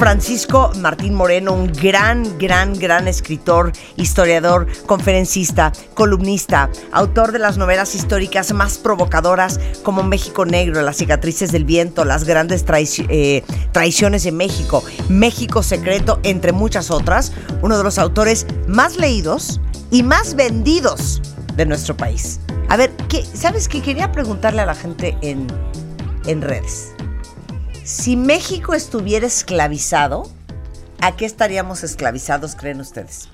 Francisco Martín Moreno, un gran, gran, gran escritor, historiador, conferencista, columnista, autor de las novelas históricas más provocadoras como México Negro, Las cicatrices del viento, Las grandes eh, traiciones de México, México Secreto, entre muchas otras, uno de los autores más leídos y más vendidos de nuestro país. A ver, ¿qué, ¿sabes qué? Quería preguntarle a la gente en, en redes. Si México estuviera esclavizado, ¿a qué estaríamos esclavizados, creen ustedes?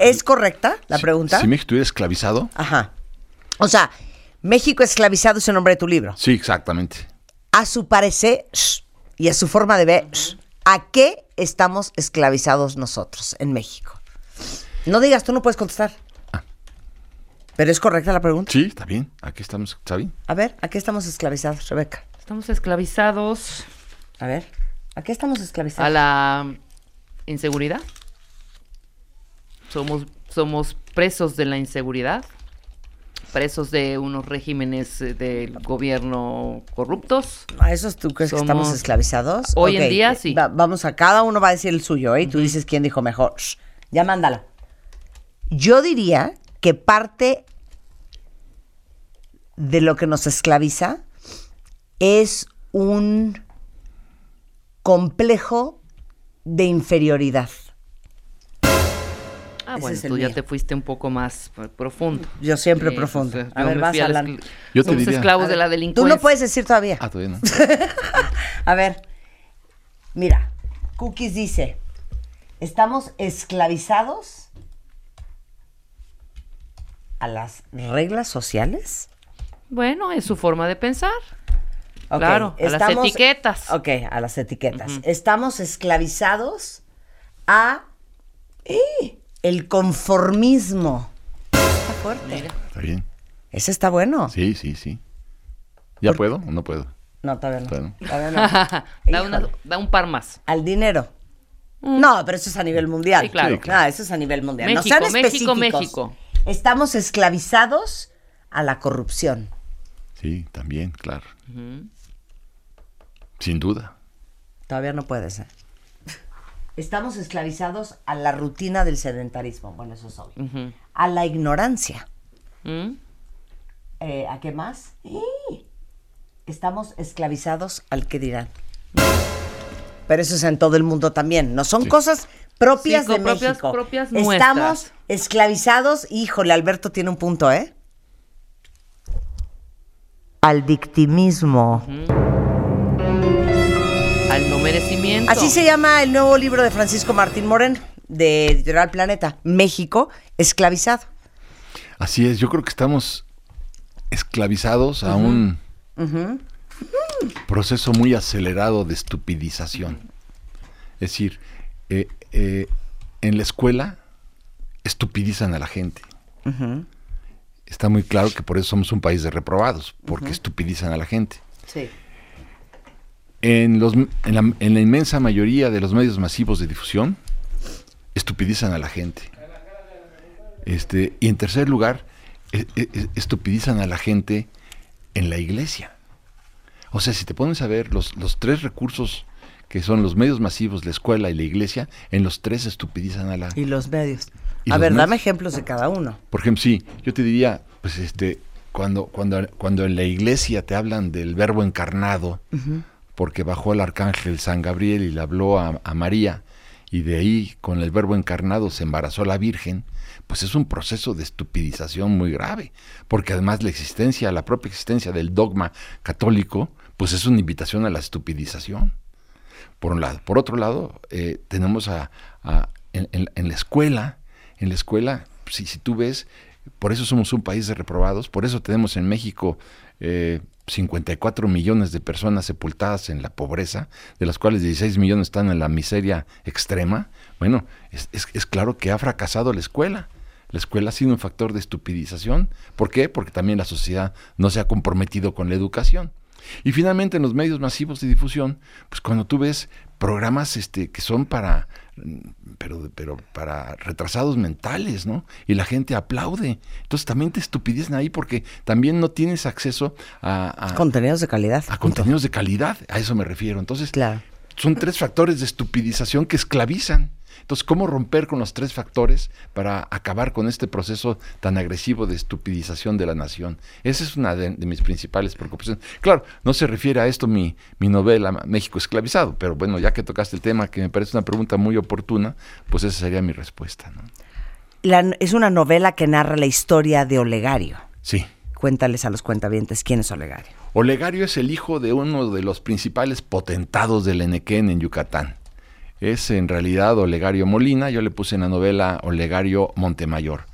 ¿Es correcta la pregunta? Si México estuviera esclavizado. Ajá. O sea, México esclavizado es el nombre de tu libro. Sí, exactamente. A su parecer y a su forma de ver, ¿a qué estamos esclavizados nosotros en México? No digas, tú no puedes contestar. Ah. ¿Pero es correcta la pregunta? Sí, está bien. Aquí estamos, está bien. A ver, ¿a qué estamos esclavizados, Rebeca? Estamos esclavizados. A ver, ¿a qué estamos esclavizados? A la inseguridad. Somos, somos presos de la inseguridad, presos de unos regímenes eh, del gobierno corruptos. ¿A esos tú crees que estamos esclavizados? Hoy en día sí. vamos a cada uno va a decir el suyo, ¿eh? Y tú dices quién dijo mejor. ya mándalo. Yo diría que parte de lo que nos esclaviza es un complejo de inferioridad. Ah, bueno, tú ya te fuiste un poco más profundo. Yo siempre profundo. a ver, vas a hablar. Yo te Somos esclavos de la delincuencia. Tú no puedes decir todavía. Ah, todavía no. a ver, mira, Cookies dice, estamos esclavizados a las reglas sociales. Bueno, es su forma de pensar claro, a las etiquetas. Ok, a las etiquetas. Estamos esclavizados a eh, el conformismo. Está fuerte. Está bien. Ese está bueno. Sí, sí, sí. ¿Ya puedo o no puedo? No, todavía no. da, un par más. Al dinero. Mm. No, pero eso es a nivel mundial. Sí, claro. Ah, eso es a nivel mundial. México, México, México. Estamos esclavizados a la corrupción. Sí, también, claro. Sin duda. Todavía no puede ser. Estamos esclavizados a la rutina del sedentarismo. Bueno, eso es obvio. A la ignorancia. ¿Mm? Eh, ¿A qué más? Estamos esclavizados al que dirán. Pero eso es en todo el mundo también. No son cosas propias de México. Propias Estamos esclavizados. Híjole, Alberto tiene un punto, ¿eh? Al victimismo al no merecimiento. Así se llama el nuevo libro de Francisco Martín Moreno, de Editorial Planeta, México esclavizado. Así es, yo creo que estamos esclavizados a un proceso muy acelerado de estupidización. Es decir, eh, eh, en la escuela estupidizan a la gente. Está muy claro que por eso somos un país de reprobados, porque estupidizan a la gente. Sí en, los, en, la, inmensa mayoría de los medios masivos de difusión, estupidizan a la gente. Este, y en tercer lugar, e, e, e, estupidizan a la gente en la iglesia. O sea, si te pones a ver los, los tres recursos que son los medios masivos, la escuela y la iglesia, en los tres estupidizan a la... Y los medios. a ver, dame ejemplos de cada uno. Por ejemplo, sí, yo te diría, pues este, cuando, cuando, cuando en la iglesia te hablan del verbo encarnado, porque bajó el arcángel San Gabriel y le habló a, María, y de ahí con el verbo encarnado se embarazó la Virgen, pues es un proceso de estupidización muy grave, porque además la existencia, la propia existencia del dogma católico, pues es una invitación a la estupidización. Por un lado. Por otro lado, eh, tenemos a, en, la escuela, en la escuela, si, si tú ves, por eso somos un país de reprobados, por eso tenemos en México eh, 54 millones de personas sepultadas en la pobreza, de las cuales 16 millones están en la miseria extrema, bueno, es, es, claro que ha fracasado la escuela. La escuela ha sido un factor de estupidización. ¿Por qué? Porque también la sociedad no se ha comprometido con la educación. Y finalmente en los medios masivos de difusión, pues cuando tú ves programas este, que son para, pero, pero para retrasados mentales, ¿no? Y la gente aplaude. Entonces también te estupidecen ahí porque también no tienes acceso a... contenidos de calidad. A contenidos de calidad, a eso me refiero. Entonces, claro. son tres factores de estupidización que esclavizan. Entonces, ¿cómo romper con los tres factores para acabar con este proceso tan agresivo de estupidización de la nación? Esa es una de, mis principales preocupaciones. Claro, no se refiere a esto mi, mi novela México esclavizado, pero bueno, ya que tocaste el tema, que me parece una pregunta muy oportuna, pues esa sería mi respuesta. es una novela que narra la historia de Olegario. Sí. Cuéntales a los cuentavientes quién es Olegario. Olegario es el hijo de uno de los principales potentados del Enequén en Yucatán es en realidad Olegario Molina, yo le puse en la novela Olegario Montemayor.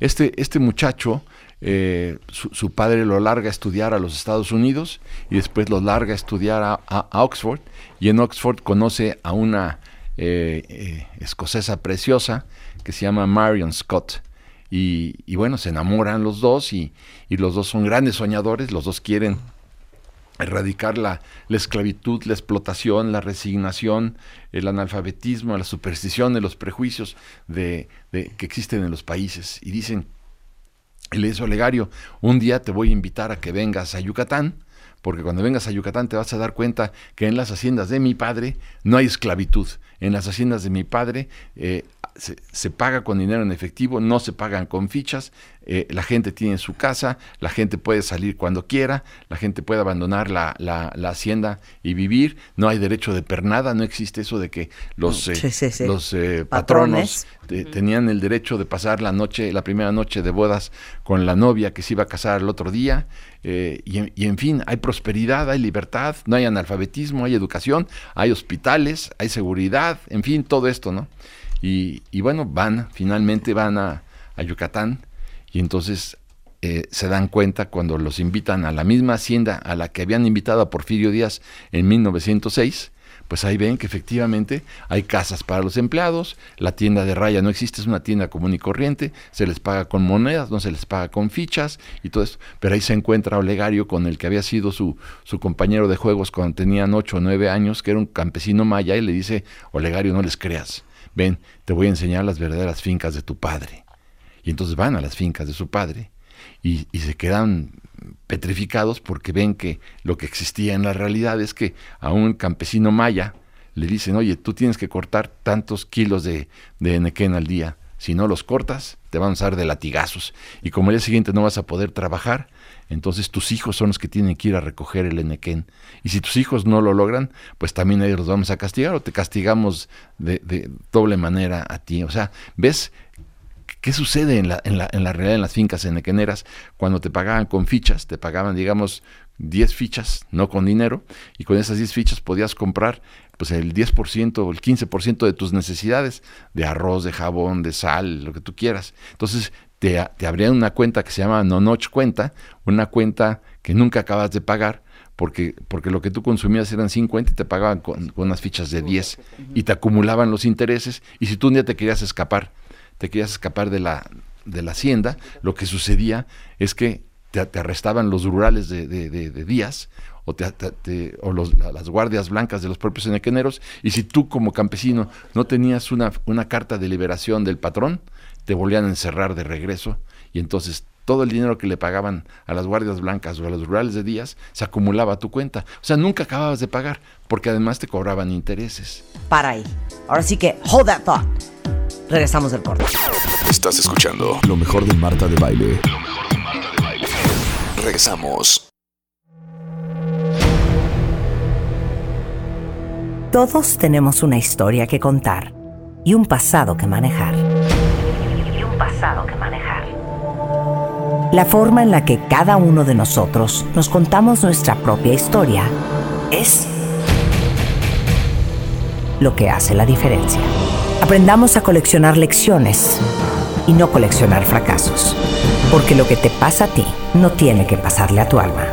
Este, este muchacho, eh, su, padre lo larga a estudiar a los Estados Unidos y después lo larga a estudiar a, Oxford y en Oxford conoce a una eh, eh, escocesa preciosa que se llama Marion Scott. Y, bueno, se enamoran los dos y, y los dos son grandes soñadores, los dos quieren erradicar la, esclavitud, la explotación, la resignación, el analfabetismo, la superstición, los prejuicios de, que existen en los países. Y dicen, el eso Olegario, un día te voy a invitar a que vengas a Yucatán, porque cuando vengas a Yucatán te vas a dar cuenta que en las haciendas de mi padre no hay esclavitud. En las haciendas de mi padre eh, se, paga con dinero en efectivo, no se pagan con fichas, eh, la gente tiene su casa, la gente puede salir cuando quiera, la gente puede abandonar la, la, hacienda y vivir, no hay derecho de pernada, no existe eso de que los, eh, los eh, patronos tenían el derecho de pasar la noche, la primera noche de bodas con la novia que se iba a casar el otro día, y, y en fin, hay prosperidad, hay libertad, no hay analfabetismo, hay educación, hay hospitales, hay seguridad, en fin, todo esto, ¿no? Y, bueno, van, finalmente van a, Yucatán y entonces eh, se dan cuenta cuando los invitan a la misma hacienda a la que habían invitado a Porfirio Díaz en 1906, pues ahí ven que efectivamente hay casas para los empleados, la tienda de raya no existe, es una tienda común y corriente, se les paga con monedas, no se les paga con fichas y todo eso, pero ahí se encuentra Olegario con el que había sido su, su compañero de juegos cuando tenían 8 o 9 años, que era un campesino maya, y le dice, Olegario, no les creas, ven, te voy a enseñar las verdaderas fincas de tu padre. Y entonces van a las fincas de su padre y, se quedan petrificados porque ven que lo que existía en la realidad es que a un campesino maya le dicen, oye, tú tienes que cortar tantos kilos de, de al día. Si no los cortas, te van a usar de latigazos. Y como el día siguiente no vas a poder trabajar, entonces tus hijos son los que tienen que ir a recoger el enequén. Y si tus hijos no lo logran, pues también ellos los vamos a castigar o te castigamos de, doble manera a ti. O sea, ¿ves qué sucede en la, en la, en la realidad en las fincas enequeneras? Cuando te pagaban con fichas, te pagaban, digamos, 10 fichas, no con dinero, y con esas 10 fichas podías comprar pues el 10% o el 15% de tus necesidades, de arroz, de jabón, de sal, lo que tú quieras. Entonces te, te abrían una cuenta que se llama Nonoch cuenta, una cuenta que nunca acabas de pagar, porque, porque lo que tú consumías eran 50 y te pagaban con, unas fichas de 10 y te acumulaban los intereses y si tú un día te querías escapar, te querías escapar de la, de la hacienda, lo que sucedía es que te, arrestaban los rurales de, de, días o, te, o las guardias blancas de los propios enequeneros y si tú como campesino no tenías una, una carta de liberación del patrón, te volvían a encerrar de regreso y entonces todo el dinero que le pagaban a las guardias blancas o a los rurales de días se acumulaba a tu cuenta. O sea, nunca acababas de pagar, porque además te cobraban intereses. Para ahí. Ahora sí que, hold that thought. Regresamos del corte. Estás escuchando lo mejor de Marta de Baile. Lo mejor de Marta de Baile. Regresamos. Todos tenemos una historia que contar y un pasado que manejar. Y un pasado que manejar. La forma en la que cada uno de nosotros nos contamos nuestra propia historia es lo que hace la diferencia. Aprendamos a coleccionar lecciones y no coleccionar fracasos, porque lo que te pasa a ti no tiene que pasarle a tu alma.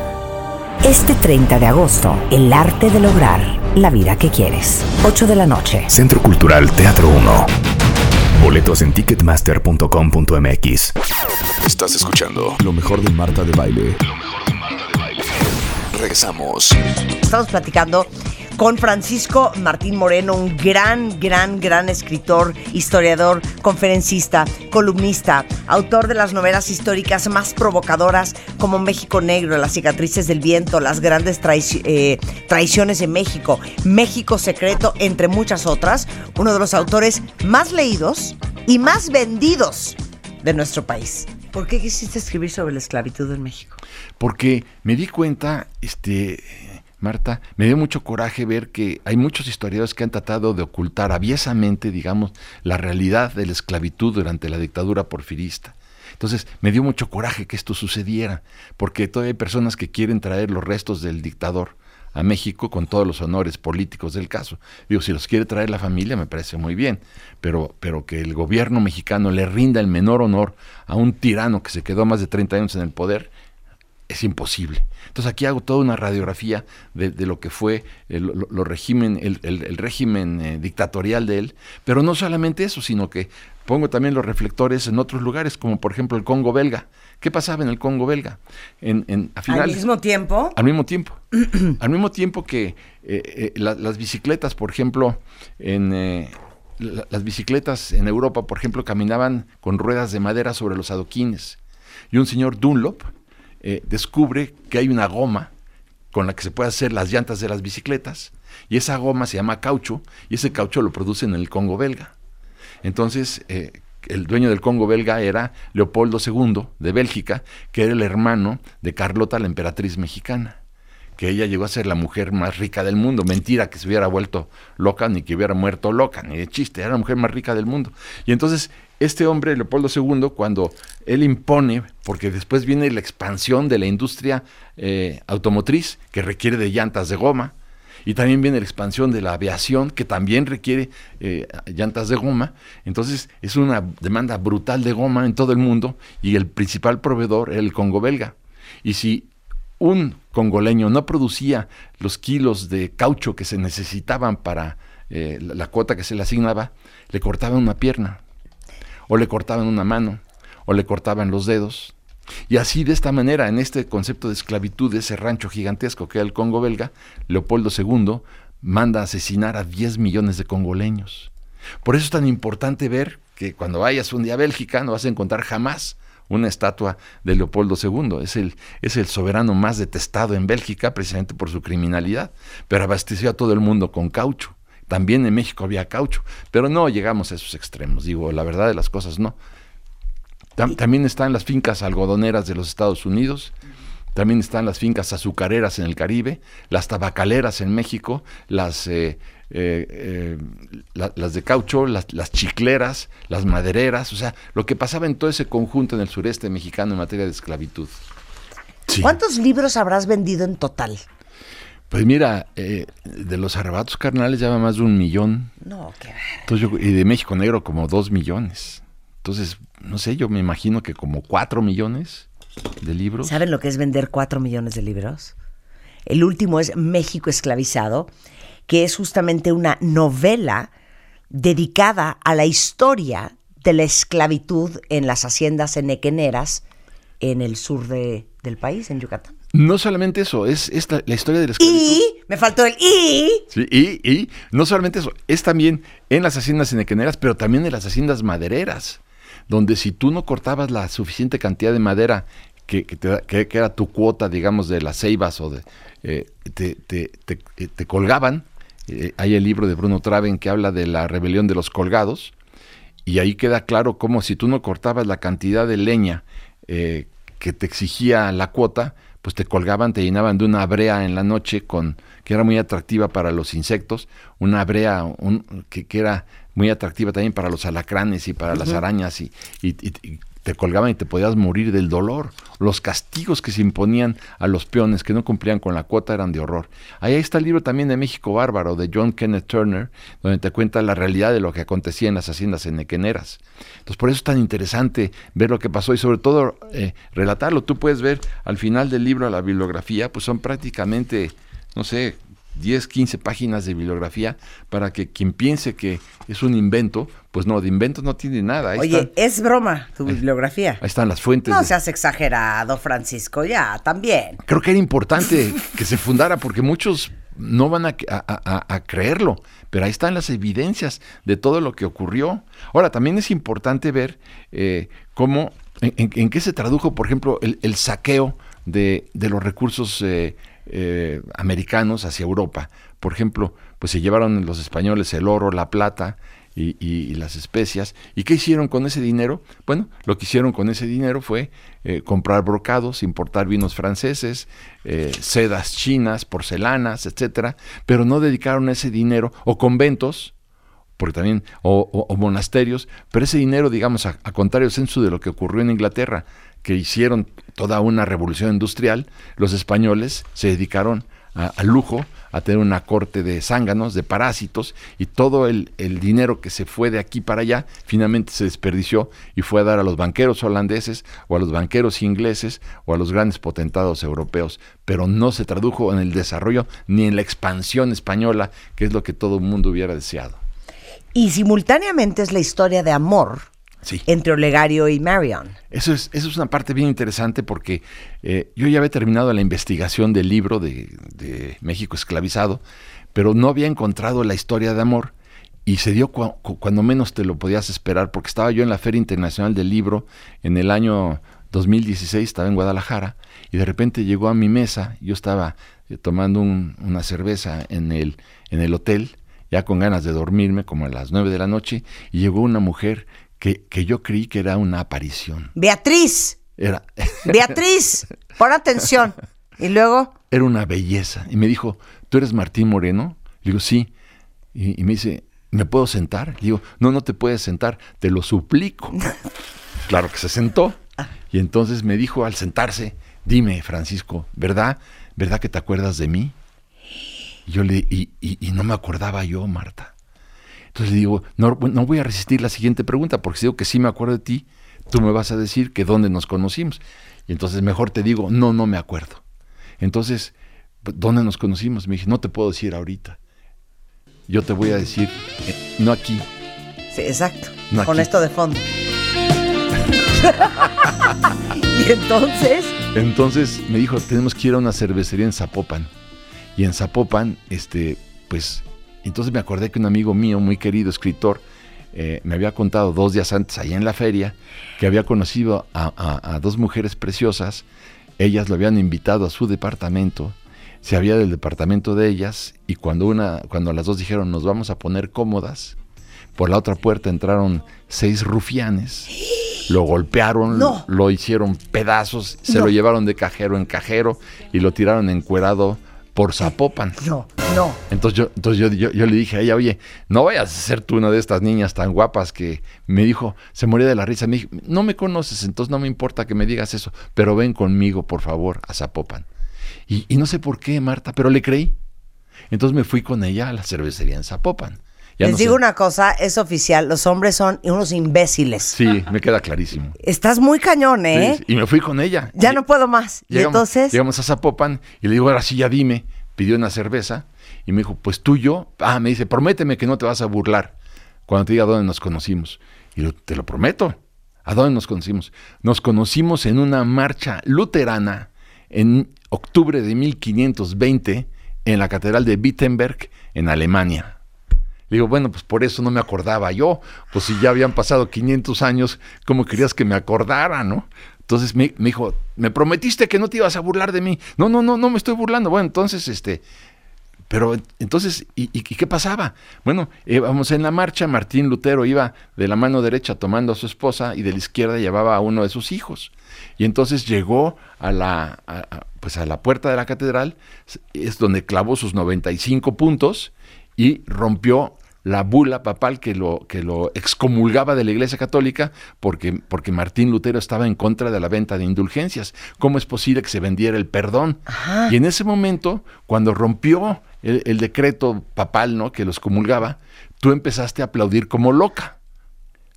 Este 30 de agosto, el arte de lograr la vida que quieres. 8 de la noche. Centro Cultural Teatro 1. Boletos en ticketmaster.com.mx. Estás escuchando lo mejor de Marta de Baile. Lo mejor de Marta de Baile. Regresamos. Estamos platicando con Francisco Martín Moreno, un gran, gran, gran escritor, historiador, conferencista, columnista, autor de las novelas históricas más provocadoras como México Negro, Las cicatrices del viento, Las grandes eh, traiciones de México, México Secreto, entre muchas otras, uno de los autores más leídos y más vendidos de nuestro país. ¿Por qué quisiste escribir sobre la esclavitud en México? Porque me di cuenta, este, Marta, me dio mucho coraje ver que hay muchos historiadores que han tratado de ocultar aviesamente, digamos, la realidad de la esclavitud durante la dictadura porfirista. Entonces, me dio mucho coraje que esto sucediera, porque todavía hay personas que quieren traer los restos del dictador a México con todos los honores políticos del caso. Digo, si los quiere traer la familia me parece muy bien, pero, pero que el gobierno mexicano le rinda el menor honor a un tirano que se quedó más de 30 años en el poder, es imposible. Entonces aquí hago toda una radiografía de, lo que fue el, régimen, el, régimen eh, dictatorial de él, pero no solamente eso, sino que pongo también los reflectores en otros lugares, como por ejemplo el Congo belga. ¿Qué pasaba en el Congo belga? En, ¿Al mismo tiempo? Al mismo tiempo. al mismo tiempo que eh, eh, las bicicletas, por ejemplo, en... las bicicletas en Europa, por ejemplo, caminaban con ruedas de madera sobre los adoquines. Y un señor Dunlop, eh, descubre que hay una goma con la que se puede hacer las llantas de las bicicletas, y esa goma se llama caucho, y ese caucho lo producen en el Congo belga. Entonces, eh, el dueño del Congo belga era Leopoldo II de Bélgica, que era el hermano de Carlota, la emperatriz mexicana que ella llegó a ser la mujer más rica del mundo. Mentira que se hubiera vuelto loca, ni que hubiera muerto loca, ni de chiste, era la mujer más rica del mundo. Y entonces este hombre, Leopoldo II, cuando él impone, porque después viene la expansión de la industria eh, automotriz, que requiere de llantas de goma, y también viene la expansión de la aviación, que también requiere eh, llantas de goma. Entonces es una demanda brutal de goma en todo el mundo y el principal proveedor era el Congo belga. Y si un congoleño no producía los kilos de caucho que se necesitaban para eh, la, cuota que se le asignaba, le cortaban una pierna, o le cortaban una mano, o le cortaban los dedos. Y así, de esta manera, en este concepto de esclavitud de ese rancho gigantesco que era el Congo belga, Leopoldo II manda asesinar a 10 millones de congoleños. Por eso es tan importante ver que cuando vayas un día a Bélgica no vas a encontrar jamás una estatua de Leopoldo II. Es el, es el soberano más detestado en Bélgica precisamente por su criminalidad, pero abasteció a todo el mundo con caucho. También en México había caucho, pero no llegamos a esos extremos, digo, la verdad de las cosas no. también están las fincas algodoneras de los Estados Unidos, también están las fincas azucareras en el Caribe, las tabacaleras en México, las eh, eh, eh, las de caucho, las, chicleras, las madereras, o sea, lo que pasaba en todo ese conjunto en el sureste mexicano en materia de esclavitud. ¿Cuántos libros habrás vendido en total? Pues mira, eh, de los arrebatos carnales ya va más de un millón. No, qué Y de México Negro como dos millones. Entonces, no sé, yo me imagino que como cuatro millones de libros. ¿Saben lo que es vender cuatro millones de libros? El último es México esclavizado que es justamente una novela dedicada a la historia de la esclavitud en las haciendas enequeneras en el sur del país, en Yucatán. No solamente eso, es, la historia de la esclavitud. Y, me faltó el y. Sí, y, y, no solamente eso, es también en las haciendas enequeneras, pero también en las haciendas madereras, donde si tú no cortabas la suficiente cantidad de madera que, que, era tu cuota, digamos, de las ceibas o de... Eh, te, te, te colgaban eh, hay el libro de Bruno Traven que habla de la rebelión de los colgados, y ahí queda claro cómo si tú no cortabas la cantidad de leña eh, que te exigía la cuota, pues te colgaban, te llenaban de una brea en la noche con que era muy atractiva para los insectos, una brea un, que, era muy atractiva también para los alacranes y para las arañas y, y, te colgaban y te podías morir del dolor. Los castigos que se imponían a los peones que no cumplían con la cuota eran de horror. Ahí está el libro también de México Bárbaro, de John Kenneth Turner, donde te cuenta la realidad de lo que acontecía en las haciendas enequeneras. Entonces, por eso es tan interesante ver lo que pasó y sobre todo eh, relatarlo. Tú puedes ver al final del libro, la bibliografía, pues son prácticamente, no sé, 10, 15 páginas de bibliografía para que quien piense que es un invento, pues no, de invento no tiene nada. Oye, es broma tu bibliografía. Ahí están las fuentes. No seas exagerado, Francisco, ya, también. Creo que era importante que se fundara porque muchos no van a, a, creerlo, pero ahí están las evidencias de todo lo que ocurrió. Ahora, también es importante ver eh, cómo, en, qué se tradujo, por ejemplo, el, saqueo de, de, los recursos eh, eh, americanos hacia Europa. Por ejemplo, pues se llevaron los españoles el oro, la plata, y, las especias. ¿Y qué hicieron con ese dinero? Bueno, lo que hicieron con ese dinero fue eh, comprar brocados, importar vinos franceses, eh, sedas chinas, porcelanas, etcétera, pero no dedicaron ese dinero, o conventos, porque también, o, monasterios, pero ese dinero, digamos, a, contrario censo de lo que ocurrió en Inglaterra, que hicieron toda una revolución industrial, los españoles se dedicaron al lujo, a tener una corte de zánganos, de parásitos, y todo el, dinero que se fue de aquí para allá finalmente se desperdició y fue a dar a los banqueros holandeses o a los banqueros ingleses o a los grandes potentados europeos, pero no se tradujo en el desarrollo ni en la expansión española, que es lo que todo el mundo hubiera deseado. Y simultáneamente es la historia de amor entre Olegario y Marion. Eso es, eso es una parte bien interesante porque eh, yo ya había terminado la investigación del libro de, México esclavizado, pero no había encontrado la historia de amor y se dio cuando menos te lo podías esperar porque estaba yo en la Feria Internacional del Libro en el año 2016, estaba en Guadalajara y de repente llegó a mi mesa, yo estaba eh, tomando una cerveza en el, en el hotel, ya con ganas de dormirme como a las nueve de la noche, y llegó una mujer que, yo creí que era una aparición. Beatriz. Era. Beatriz, pon atención. Y luego. Era una belleza. Y me dijo, ¿tú eres Martín Moreno? Le digo, sí. Y, me dice, ¿me puedo sentar? Le digo, no, no te puedes sentar, te lo suplico. claro que se sentó. Y entonces me dijo al sentarse, dime, Francisco, ¿verdad? ¿Verdad que te acuerdas de mí? Y yo le, y, y no me acordaba yo, Marta. Entonces le digo, no, no voy a resistir la siguiente pregunta, porque si digo que sí me acuerdo de ti, tú me vas a decir que dónde nos conocimos. Y entonces mejor te digo, no, no me acuerdo. Entonces, ¿dónde nos conocimos? Me dije, no te puedo decir ahorita. Yo te voy a decir, eh, no aquí. Sí, exacto. Con esto de fondo. y entonces. Entonces me dijo, tenemos que ir a una cervecería en Zapopan. Y en Zapopan, este, pues entonces me acordé que un amigo mío, muy querido escritor, eh, me había contado dos días antes, allá en la feria, que había conocido a, dos mujeres preciosas. Ellas lo habían invitado a su departamento, se había del departamento de ellas, y cuando, una, cuando las dos dijeron nos vamos a poner cómodas, por la otra puerta entraron seis rufianes, lo golpearon, lo hicieron pedazos, se lo llevaron de cajero en cajero y lo tiraron encuerado por Zapopan. No, no. Entonces, yo, entonces yo, yo, le dije a ella, oye, no vayas a ser tú una de estas niñas tan guapas que me dijo, se moría de la risa. Me dijo, no me conoces, entonces no me importa que me digas eso, pero ven conmigo, por favor, a Zapopan. Y, y no sé por qué, Marta, pero le creí. Entonces me fui con ella a la cervecería en Zapopan. Les digo una cosa, es oficial, los hombres son unos imbéciles. Sí, me queda clarísimo. Estás muy cañón, ¿eh? y me fui con ella. Ya no puedo más. y entonces. Llegamos a Zapopan y le digo, ahora sí, ya dime. Pidió una cerveza y me dijo, pues tú yo. Ah, me dice, prométeme que no te vas a burlar cuando te diga dónde nos conocimos. Y yo, te lo prometo. ¿A dónde nos conocimos? Nos conocimos en una marcha luterana en octubre de 1520 en la Catedral de Wittenberg, en Alemania digo, bueno, pues por eso no me acordaba yo. Pues si ya habían pasado 500 años, ¿cómo querías que me acordara, no? Entonces me, dijo, me prometiste que no te ibas a burlar de mí. No, no, no, no me estoy burlando. Bueno, entonces, este, pero entonces, ¿y, qué pasaba? Bueno, íbamos en la marcha, Martín Lutero iba de la mano derecha tomando a su esposa y de la izquierda llevaba a uno de sus hijos. Y entonces llegó a la, pues a la puerta de la catedral, es donde clavó sus 95 puntos y rompió la bula papal que lo, que lo excomulgaba de la Iglesia Católica porque, porque Martín Lutero estaba en contra de la venta de indulgencias. ¿Cómo es posible que se vendiera el perdón? Y en ese momento, cuando rompió el, decreto papal ¿no? que los comulgaba, tú empezaste a aplaudir como loca.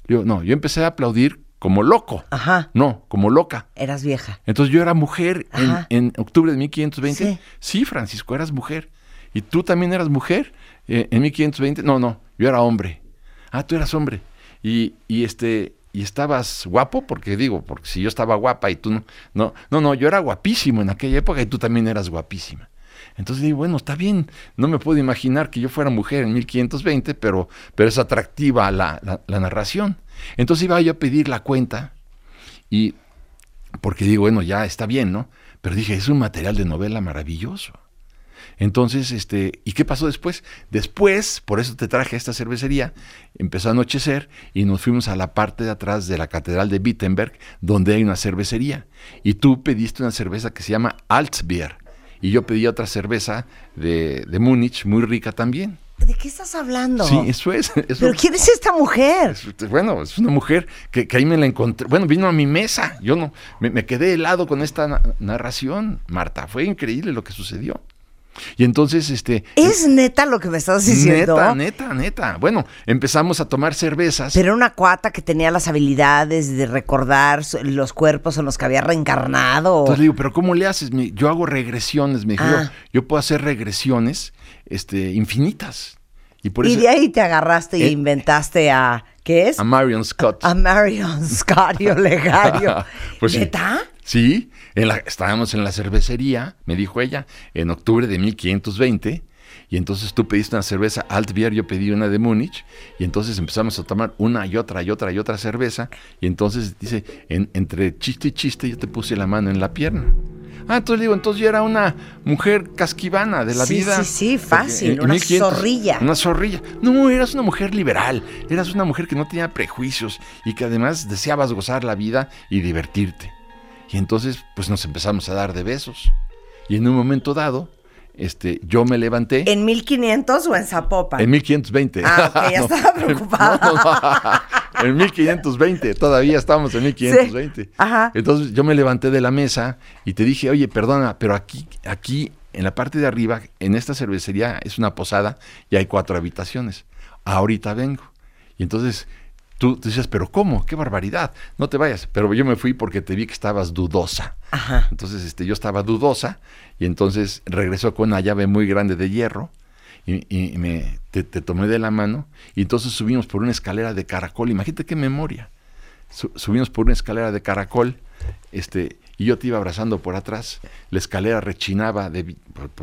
Yo, no, yo empecé a aplaudir como loco. Ajá. No, como loca. Eras vieja. Entonces yo era mujer en, en, octubre de 1520. Sí. sí, Francisco, eras mujer. ¿Y tú también eras mujer? Eh, en 1520, no, no, yo era hombre. Ah, tú eras hombre. Y, y este, y estabas guapo, porque digo, porque si yo estaba guapa y tú no, no, no, no, yo era guapísimo en aquella época y tú también eras guapísima. Entonces digo, bueno, está bien, no me puedo imaginar que yo fuera mujer en 1520, pero, pero es atractiva la, la, la narración. Entonces iba yo a pedir la cuenta y, porque digo, bueno, ya está bien, ¿no? Pero dije, es un material de novela maravilloso. Entonces, este, ¿y qué pasó después? Después, por eso te traje a esta cervecería, empezó a anochecer y nos fuimos a la parte de atrás de la Catedral de Wittenberg, donde hay una cervecería. Y tú pediste una cerveza que se llama Altbier. Y yo pedí otra cerveza de, de Múnich, muy rica también. ¿De qué estás hablando? Sí, eso es. eso- ¿Pero quién es esta mujer? es- bueno, es una mujer que, que ahí me la encontré. Bueno, vino a mi mesa. Yo no, me, me quedé helado con esta na- narración, Marta. Fue increíble lo que sucedió. Y entonces, este. ¿Es neta lo que me estás diciendo? Neta, neta, neta. Bueno, empezamos a tomar cervezas. Pero era una cuata que tenía las habilidades de recordar los cuerpos en los que había reencarnado. Entonces le digo, pero ¿cómo le haces? Yo hago regresiones, me dijo, Ah. yo, yo puedo hacer regresiones este, infinitas. Y por y eso de ahí te agarraste Eh, inventaste a. ¿Qué es? a Marion Scott. A Marion Scott y Olegario. Pues. ¿Neta? Sí, en la- estábamos en la cervecería, me dijo ella, en octubre de 1520. Y entonces tú pediste una cerveza Altbier, yo pedí una de Múnich. Y entonces empezamos a tomar una y otra y otra y otra cerveza. Y entonces dice, en- entre chiste y chiste, yo te puse la mano en la pierna. Ah, entonces digo, entonces yo era una mujer casquivana de la Sí, vida. sí, sí, fácil, Porque una zorrilla. Una zorrilla. No, eras una mujer liberal. Eras una mujer que no tenía prejuicios y que además deseabas gozar la vida y divertirte. Y entonces, pues nos empezamos a dar de besos. Y en un momento dado, este, yo me levanté. ¿En 1500 o en Zapopan? En 1520. Ah, ok, ya No. estaba preocupada. No, no, no. En 1520, todavía estábamos en 1520. Sí, ajá. Entonces yo me levanté de la mesa y te dije, oye, perdona, pero aquí, aquí, en la parte de arriba, en esta cervecería, es una posada y hay cuatro habitaciones. Ahorita vengo. Y entonces tú dices, pero ¿cómo? ¡Qué barbaridad! No te vayas. Pero yo me fui porque te vi que estabas dudosa. Ajá. Entonces este, yo estaba dudosa y entonces regresó con una llave muy grande de hierro y, y me, te, te tomé de la mano y entonces subimos por una escalera de caracol. Imagínate qué memoria. Su- subimos por una escalera de caracol este, y yo te iba abrazando por atrás. La escalera rechinaba de,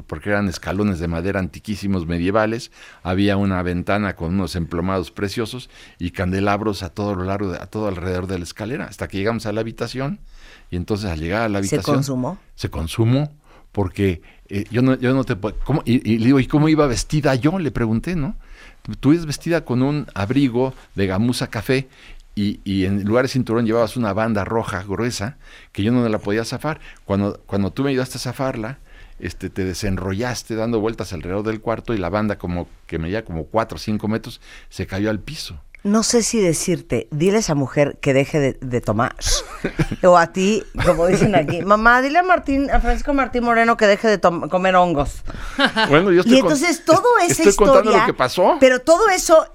porque eran escalones de madera antiquísimos medievales. Había una ventana con unos emplomados preciosos y candelabros a todo lo largo, de- a todo alrededor de la escalera, hasta que llegamos a la habitación. Y entonces al llegar a la ¿Se habitación consumó? se consumó porque eh, yo no yo no te puedo- ¿cómo? Y, digo y cómo iba vestida yo le pregunté no tú ibas vestida con un abrigo de gamuza café y, y en lugar de cinturón llevabas una banda roja gruesa que yo no la podía zafar cuando cuando tú me ayudaste a zafarla este, te desenrollaste dando vueltas alrededor del cuarto y la banda como que medía como cuatro o cinco metros se cayó al piso No sé si decirte, dile a esa mujer que deje de, de tomar. o a ti, como dicen aquí, mamá, dile a Martín, a Francisco Martín Moreno que deje de comer hongos. bueno yo estoy Y entonces todo esa estoy historia. contando lo que pasó Pero todo eso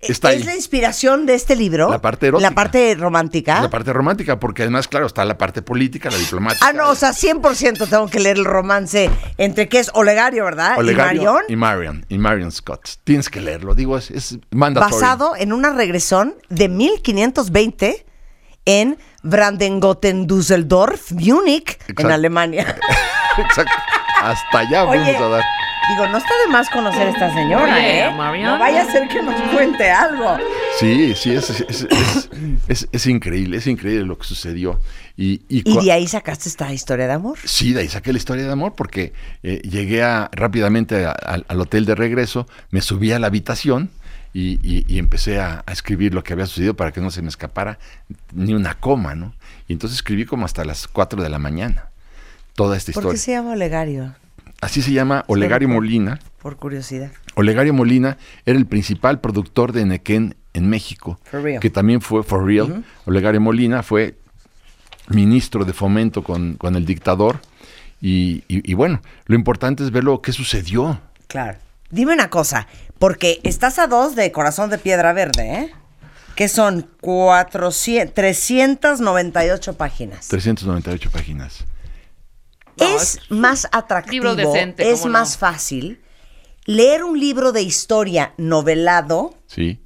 Está es ahí. la inspiración de este libro. La parte erótica. La parte romántica. La parte romántica, porque además, claro, está la parte política, la diplomática. Ah, no, o sea, 100% tengo que leer el romance entre que es Olegario, ¿verdad? Olegario y Marion. Y Marion, y Marion Scott. Tienes que leerlo, digo, es, es basado en una regresión de 1520 en Brandengoten, Düsseldorf, Múnich, en. Alemania. Exacto. Hasta allá Oye, vamos a dar. Digo, no está de más conocer a esta señora, Oye, ¿eh? Marion. No vaya a ser que nos cuente algo. Sí, sí, es, es, es- es- es- es increíble, es increíble lo que sucedió. Y, y Y de ahí sacaste esta historia de amor. Sí, de ahí saqué la historia de amor porque eh, llegué a- rápidamente a- al- al hotel de regreso, me subí a la habitación y, y- y empecé a, a escribir lo que había sucedido para que no se me escapara ni una coma, ¿no? Y entonces escribí como hasta las 4 de la mañana toda esta ¿Por historia. qué se llama Olegario? Así se llama Olegario Molina. Por curiosidad. Olegario Molina era el principal productor de Nequén en México, For real. que también fue for real. Olegario Molina fue ministro de fomento con, con el dictador. Y, y- y bueno, lo importante es ver lo que sucedió. Claro. Dime una cosa, porque estás a dos de Corazón de Piedra Verde, ¿eh? Que son 400, 398 páginas. 398 páginas. No, es es más atractivo, libro decente, es ¿cómo más no? fácil leer un libro de historia novelado Sí.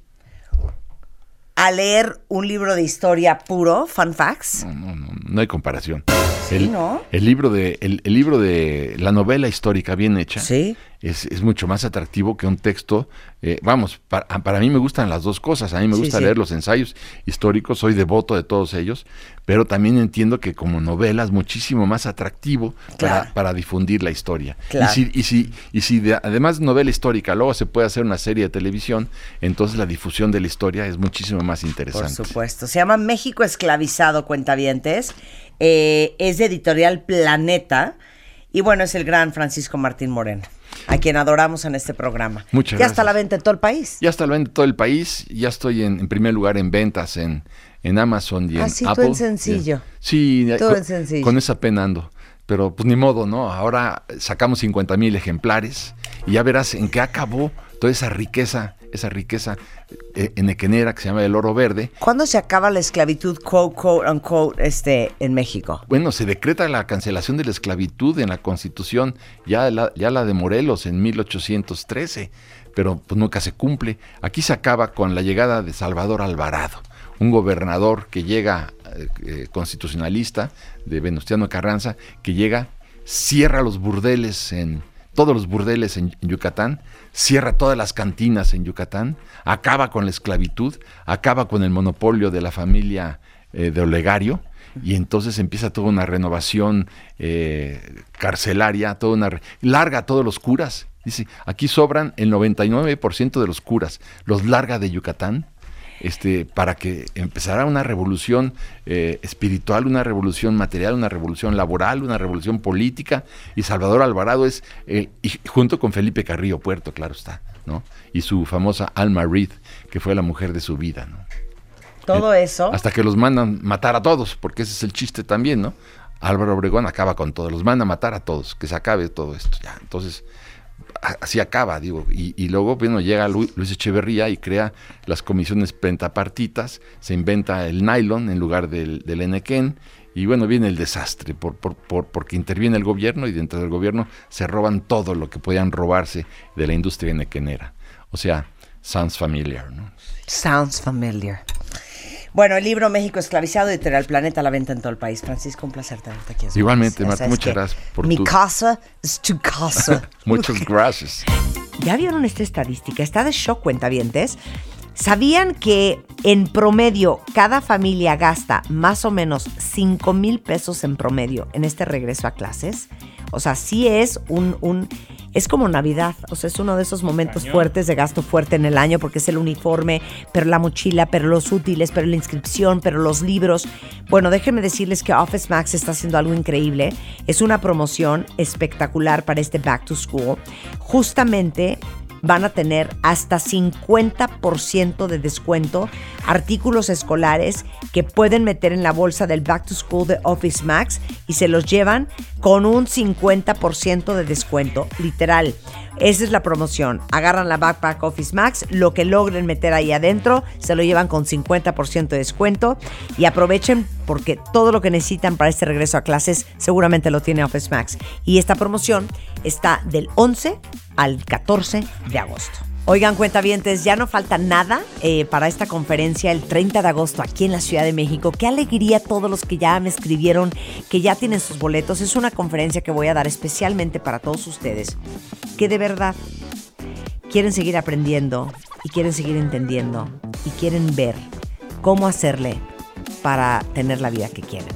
a leer un libro de historia puro, fun facts. No, no, no, no hay comparación. Sí, el, ¿no? el libro de el, el libro de la novela histórica bien hecha Sí. Es, es mucho más atractivo que un texto. eh, vamos, para, para mí me gustan las dos cosas. A mí me gusta sí. leer los ensayos históricos, soy devoto de todos ellos, pero también entiendo que como novela es muchísimo más atractivo Claro. para, para difundir la historia. Claro. Y si, y si, y si de- además novela histórica luego se puede hacer una serie de televisión, entonces la difusión de la historia es muchísimo más Por interesante. supuesto. Se llama México Esclavizado, cuentavientes. Eh, es de editorial Planeta. Y bueno, es el gran Francisco Martín Moreno, a quien adoramos en este programa. Muchas Ya está a la gracias. venta en todo el país. Ya está lo vende todo el país, ya estoy en, en primer lugar en ventas en, en Amazon y Ah, en sí, tú Apple. en sencillo. Sí, con, en sencillo. con esa pena ando. Pero pues ni modo, ¿no? Ahora sacamos 50 mil ejemplares y ya verás en qué acabó toda esa riqueza, esa riqueza eh, enequenera que se llama el oro verde. ¿Cuándo se acaba la esclavitud, quote, quote, unquote, este, en México? Bueno, se decreta la cancelación de la esclavitud en la Constitución, ya la, ya la de Morelos en 1813, pero pues nunca se cumple. Aquí se acaba con la llegada de Salvador Alvarado, un gobernador que llega eh, eh, constitucionalista de Venustiano Carranza, que llega, cierra los burdeles en todos los burdeles en, Yucatán, cierra todas las cantinas en Yucatán, acaba con la esclavitud, acaba con el monopolio de la familia eh, de Olegario, y entonces empieza toda una renovación eh, carcelaria, toda una larga a todos los curas. Dice, aquí sobran el 99% de los curas, los larga de Yucatán, este, para que empezara una revolución eh, espiritual, una revolución material, una revolución laboral, una revolución política. Y Salvador Alvarado es, eh, y junto con Felipe Carrillo Puerto, claro está, ¿no? Y su famosa Alma Reed, que fue la mujer de su vida, ¿no? Todo eso. Hasta que los mandan matar a todos, porque ese es el chiste también, ¿no? Álvaro Obregón acaba con todos, los manda a matar a todos, que se acabe todo esto, ya. Entonces, así acaba, digo. Y, luego, bueno, llega Lu- Luis Echeverría y crea las comisiones pentapartitas, se inventa el nylon en lugar del, del y bueno, viene el desastre, por, por, por- porque interviene el gobierno y dentro del gobierno se roban todo lo que podían robarse de la industria enequenera. O sea, sounds familiar, ¿no? Sounds familiar. Bueno, el libro México Esclavizado, editorial Planeta, a la venta en todo el país. Francisco, un placer tenerte aquí. Igualmente, Marta, muchas gracias por Mi tu- casa es tu casa. Muchas gracias. ¿Ya vieron esta estadística? Está de shock, cuentavientes. ¿Sabían que en promedio cada familia gasta más o menos 5 mil pesos en promedio en este regreso a clases? O sea, sí es un, un- es como Navidad, o sea, es uno de esos momentos fuertes de gasto fuerte en el año porque es el uniforme, pero la mochila, pero los útiles, pero la inscripción, pero los libros. Bueno, déjenme decirles que Office Max está haciendo algo increíble. Es una promoción espectacular para este Back to School. Justamente van a tener hasta 50% de descuento artículos escolares que pueden meter en la bolsa del Back to School de Office Max y se los llevan con un 50% de descuento, literal. Esa es la promoción. Agarran la Backpack Office Max, lo que logren meter ahí adentro, se lo llevan con 50% de descuento y aprovechen porque todo lo que necesitan para este regreso a clases seguramente lo tiene Office Max. Y esta promoción está del 11 al 14 de agosto. Oigan, cuentavientes, ya no falta nada eh, para esta conferencia el 30 de agosto aquí en la Ciudad de México. Qué alegría todos los que ya me escribieron, que ya tienen sus boletos. Es una conferencia que voy a dar especialmente para todos ustedes, que de verdad quieren seguir aprendiendo y quieren seguir entendiendo y quieren ver cómo hacerle para tener la vida que quieren.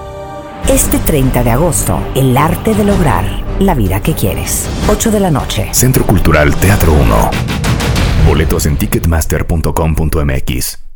Este 30 de agosto, el arte de lograr la vida que quieres. 8 de la noche. Centro Cultural Teatro 1. Boletos en ticketmaster.com.mx.